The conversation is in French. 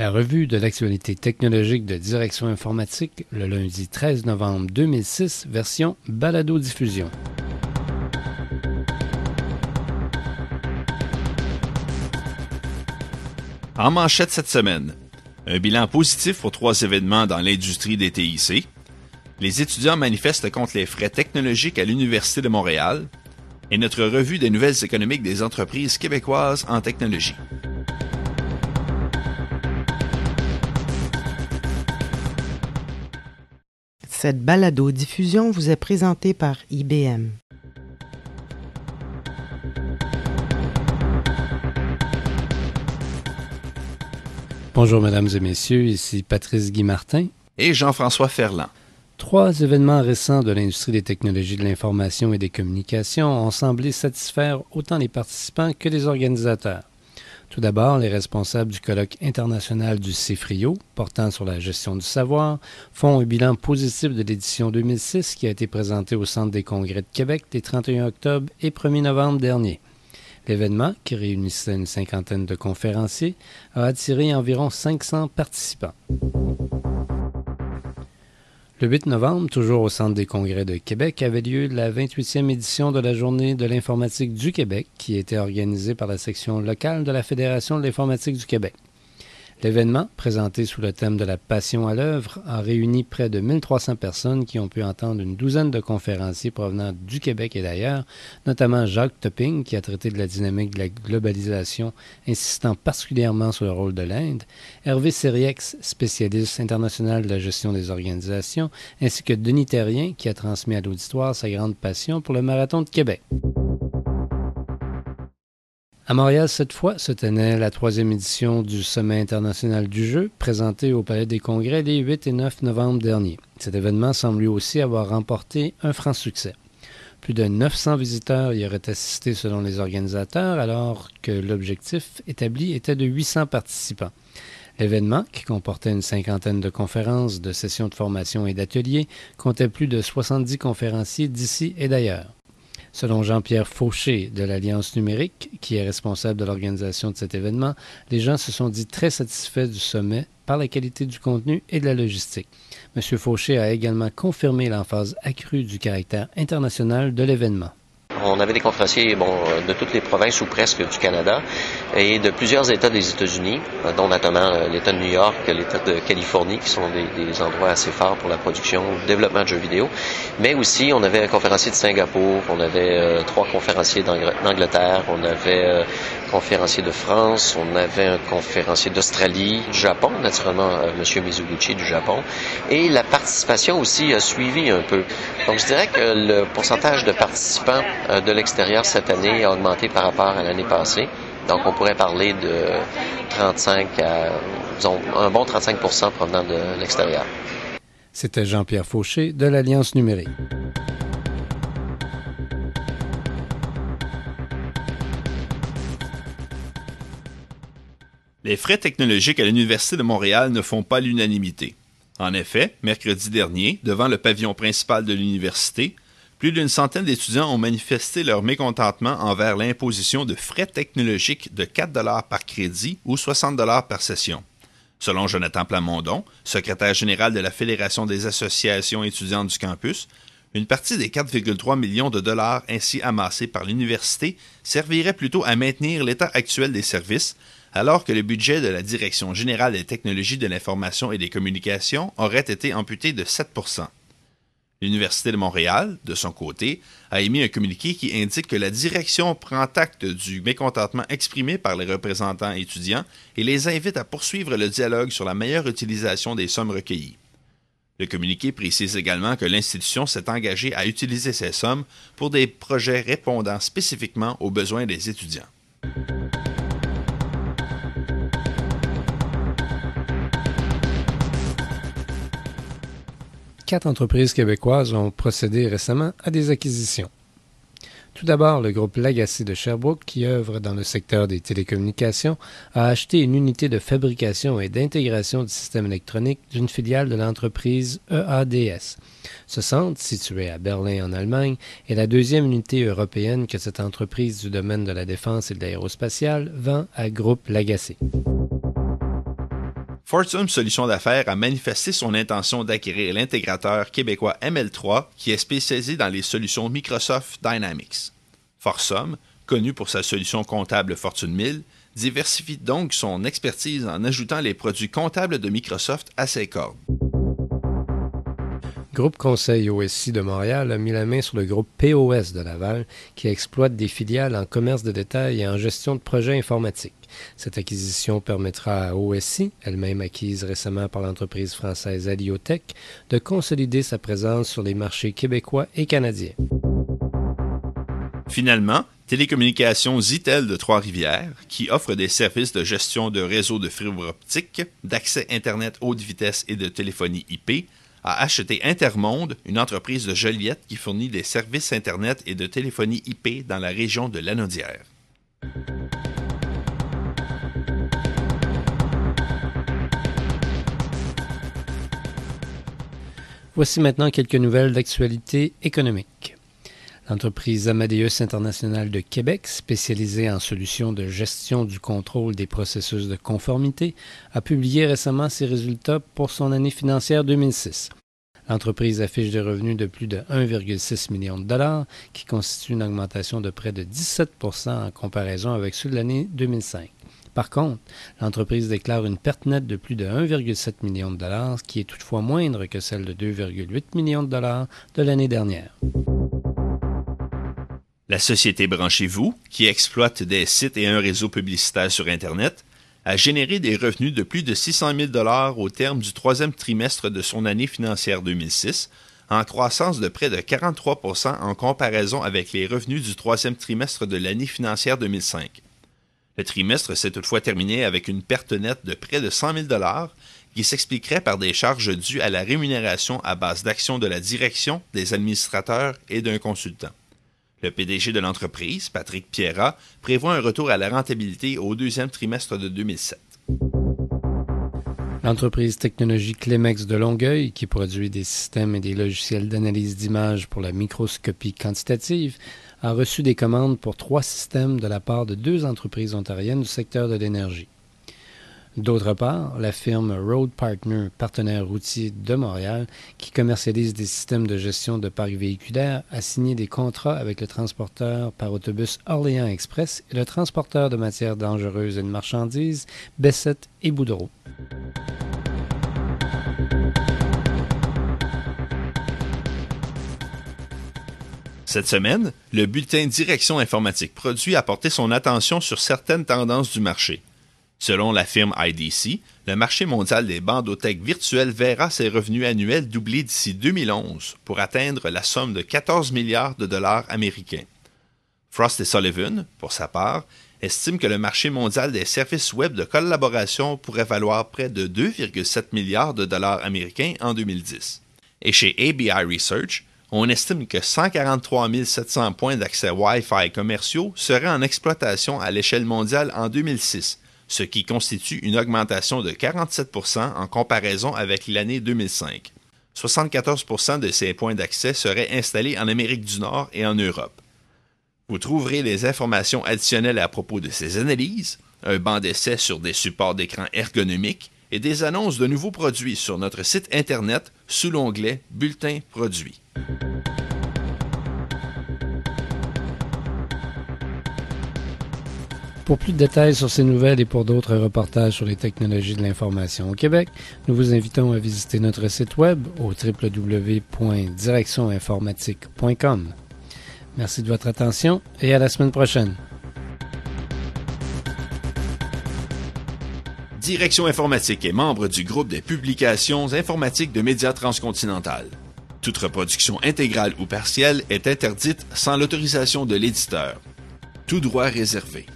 La revue de l'actualité technologique de Direction informatique, le lundi 13 novembre 2006, version balado-diffusion. En manchette cette semaine, un bilan positif pour trois événements dans l'industrie des TIC. Les étudiants manifestent contre les frais technologiques à l'Université de Montréal et notre revue des nouvelles économiques des entreprises québécoises en technologie. Cette balado-diffusion vous est présentée par IBM. Bonjour mesdames et messieurs, ici Patrice Guy Martin et Jean-François Ferland. Trois événements récents de l'industrie des technologies de l'information et des communications ont semblé satisfaire autant les participants que les organisateurs. Tout d'abord, les responsables du colloque international du CIFRIO, portant sur la gestion du savoir, font un bilan positif de l'édition 2006 qui a été présentée au Centre des congrès de Québec les 31 octobre et 1er novembre dernier. L'événement, qui réunissait une cinquantaine de conférenciers, a attiré environ 500 participants. Le 8 novembre, toujours au Centre des congrès de Québec, avait lieu la 28e édition de la Journée de l'informatique du Québec, qui était organisée par la section locale de la Fédération de l'informatique du Québec. L'événement, présenté sous le thème de la passion à l'œuvre, a réuni près de 1300 personnes qui ont pu entendre une douzaine de conférenciers provenant du Québec et d'ailleurs, notamment Jacques Topping, qui a traité de la dynamique de la globalisation, insistant particulièrement sur le rôle de l'Inde, Hervé Seriex, spécialiste international de la gestion des organisations, ainsi que Denis Terrien, qui a transmis à l'auditoire sa grande passion pour le marathon de Québec. À Montréal, cette fois, se tenait la troisième édition du Sommet international du jeu, présenté au Palais des Congrès les 8 et 9 novembre dernier. Cet événement semble lui aussi avoir remporté un franc succès. Plus de 900 visiteurs y auraient assisté selon les organisateurs, alors que l'objectif établi était de 800 participants. L'événement, qui comportait une cinquantaine de conférences, de sessions de formation et d'ateliers, comptait plus de 70 conférenciers d'ici et d'ailleurs. Selon Jean-Pierre Fauché de l'Alliance numérique, qui est responsable de l'organisation de cet événement, les gens se sont dit très satisfaits du sommet par la qualité du contenu et de la logistique. M. Fauché a également confirmé l'emphase accrue du caractère international de l'événement. On avait des conférenciers bon, de toutes les provinces ou presque du Canada et de plusieurs États des États-Unis, dont notamment euh, l'État de New York, l'État de Californie, qui sont des, endroits assez forts pour la production, le développement de jeux vidéo. Mais aussi, on avait un conférencier de Singapour, on avait euh, trois conférenciers d'Angleterre, on avait euh, conférencier de France, on avait un conférencier d'Australie, du Japon, naturellement M. Mizuguchi du Japon. Et la participation aussi a suivi un peu. Donc, je dirais que le pourcentage de participants de l'extérieur cette année a augmenté par rapport à l'année passée. Donc, on pourrait parler de 35 à, disons, un bon 35 provenant de l'extérieur. C'était Jean-Pierre Fauché de l'Alliance numérique. Les frais technologiques à l'Université de Montréal ne font pas l'unanimité. En effet, mercredi dernier, devant le pavillon principal de l'université, plus d'une centaine d'étudiants ont manifesté leur mécontentement envers l'imposition de frais technologiques de 4 par crédit ou 60 par session. Selon Jonathan Plamondon, secrétaire général de la Fédération des associations étudiantes du campus, une partie des 4,3 millions de dollars ainsi amassés par l'université servirait plutôt à maintenir l'état actuel des services, alors que le budget de la Direction générale des technologies de l'information et des communications aurait été amputé de 7% L'Université de Montréal, de son côté, a émis un communiqué qui indique que la direction prend acte du mécontentement exprimé par les représentants étudiants et les invite à poursuivre le dialogue sur la meilleure utilisation des sommes recueillies. Le communiqué précise également que l'institution s'est engagée à utiliser ces sommes pour des projets répondant spécifiquement aux besoins des étudiants. quatre entreprises québécoises ont procédé récemment à des acquisitions. Tout d'abord, le groupe Lagacy de Sherbrooke, qui œuvre dans le secteur des télécommunications, a acheté une unité de fabrication et d'intégration du système électronique d'une filiale de l'entreprise EADS. Ce centre, situé à Berlin en Allemagne, est la deuxième unité européenne que cette entreprise du domaine de la défense et de l'aérospatiale vend à Groupe Lagacy. Fortum Solutions d'affaires a manifesté son intention d'acquérir l'intégrateur québécois ML3 qui est spécialisé dans les solutions Microsoft Dynamics. Forsum, connu pour sa solution comptable Fortune 1000, diversifie donc son expertise en ajoutant les produits comptables de Microsoft à ses cordes. Groupe Conseil OSI de Montréal a mis la main sur le groupe POS de Laval qui exploite des filiales en commerce de détail et en gestion de projets informatiques. Cette acquisition permettra à OSI, elle-même acquise récemment par l'entreprise française Aliotech, de consolider sa présence sur les marchés québécois et canadiens. Finalement, Télécommunications Zitel de Trois-Rivières, qui offre des services de gestion de réseaux de fibre optique, d'accès Internet haute vitesse et de téléphonie IP, a acheté Intermonde, une entreprise de Joliette qui fournit des services Internet et de téléphonie IP dans la région de Lanaudière. Voici maintenant quelques nouvelles d'actualité économique. L'entreprise Amadeus International de Québec, spécialisée en solutions de gestion du contrôle des processus de conformité, a publié récemment ses résultats pour son année financière 2006. L'entreprise affiche des revenus de plus de 1,6 million de dollars, qui constitue une augmentation de près de 17% en comparaison avec ceux de l'année 2005. Par contre, l'entreprise déclare une perte nette de plus de 1,7 million de dollars, qui est toutefois moindre que celle de 2,8 millions de dollars de l'année dernière. La société Branchez-vous, qui exploite des sites et un réseau publicitaire sur Internet, a généré des revenus de plus de 600 000 dollars au terme du troisième trimestre de son année financière 2006, en croissance de près de 43% en comparaison avec les revenus du troisième trimestre de l'année financière 2005. Le trimestre s'est toutefois terminé avec une perte nette de près de 100 000 qui s'expliquerait par des charges dues à la rémunération à base d'actions de la direction, des administrateurs et d'un consultant. Le PDG de l'entreprise, Patrick Pierra, prévoit un retour à la rentabilité au deuxième trimestre de 2007. L'entreprise technologique Clemex de Longueuil, qui produit des systèmes et des logiciels d'analyse d'images pour la microscopie quantitative, a reçu des commandes pour trois systèmes de la part de deux entreprises ontariennes du secteur de l'énergie. D'autre part, la firme Road Partner, partenaire routier de Montréal, qui commercialise des systèmes de gestion de parcs véhiculaires, a signé des contrats avec le transporteur par autobus Orléans Express et le transporteur de matières dangereuses et de marchandises Bessette et Boudreau. Cette semaine, le bulletin Direction informatique produit a porté son attention sur certaines tendances du marché. Selon la firme IDC, le marché mondial des bandothèques virtuelles verra ses revenus annuels doubler d'ici 2011 pour atteindre la somme de 14 milliards de dollars américains. Frost et Sullivan, pour sa part, estime que le marché mondial des services web de collaboration pourrait valoir près de 2,7 milliards de dollars américains en 2010. Et chez ABI Research, on estime que 143 700 points d'accès Wi-Fi commerciaux seraient en exploitation à l'échelle mondiale en 2006, ce qui constitue une augmentation de 47% en comparaison avec l'année 2005. 74% de ces points d'accès seraient installés en Amérique du Nord et en Europe. Vous trouverez les informations additionnelles à propos de ces analyses, un banc d'essai sur des supports d'écran ergonomiques et des annonces de nouveaux produits sur notre site Internet sous l'onglet Bulletin produits. Pour plus de détails sur ces nouvelles et pour d'autres reportages sur les technologies de l'information au Québec, nous vous invitons à visiter notre site web au www.directioninformatique.com. Merci de votre attention et à la semaine prochaine. Direction informatique est membre du groupe des publications informatiques de Médias Transcontinental. Toute reproduction intégrale ou partielle est interdite sans l'autorisation de l'éditeur. Tout droit réservé.